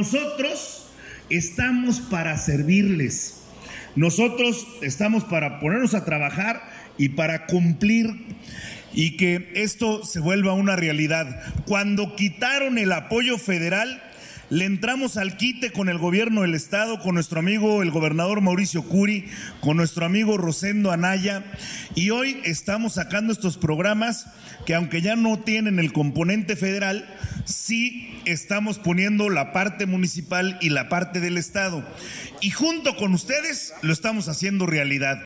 nosotros estamos para servirles. Nosotros estamos para ponernos a trabajar y para cumplir y que esto se vuelva una realidad. Cuando quitaron el apoyo federal, le entramos al quite con el gobierno del estado, con nuestro amigo el gobernador Mauricio Curi, con nuestro amigo Rosendo Anaya, y hoy estamos sacando estos programas que aunque ya no tienen el componente federal, sí estamos poniendo la parte municipal y la parte del estado. Y junto con ustedes lo estamos haciendo realidad.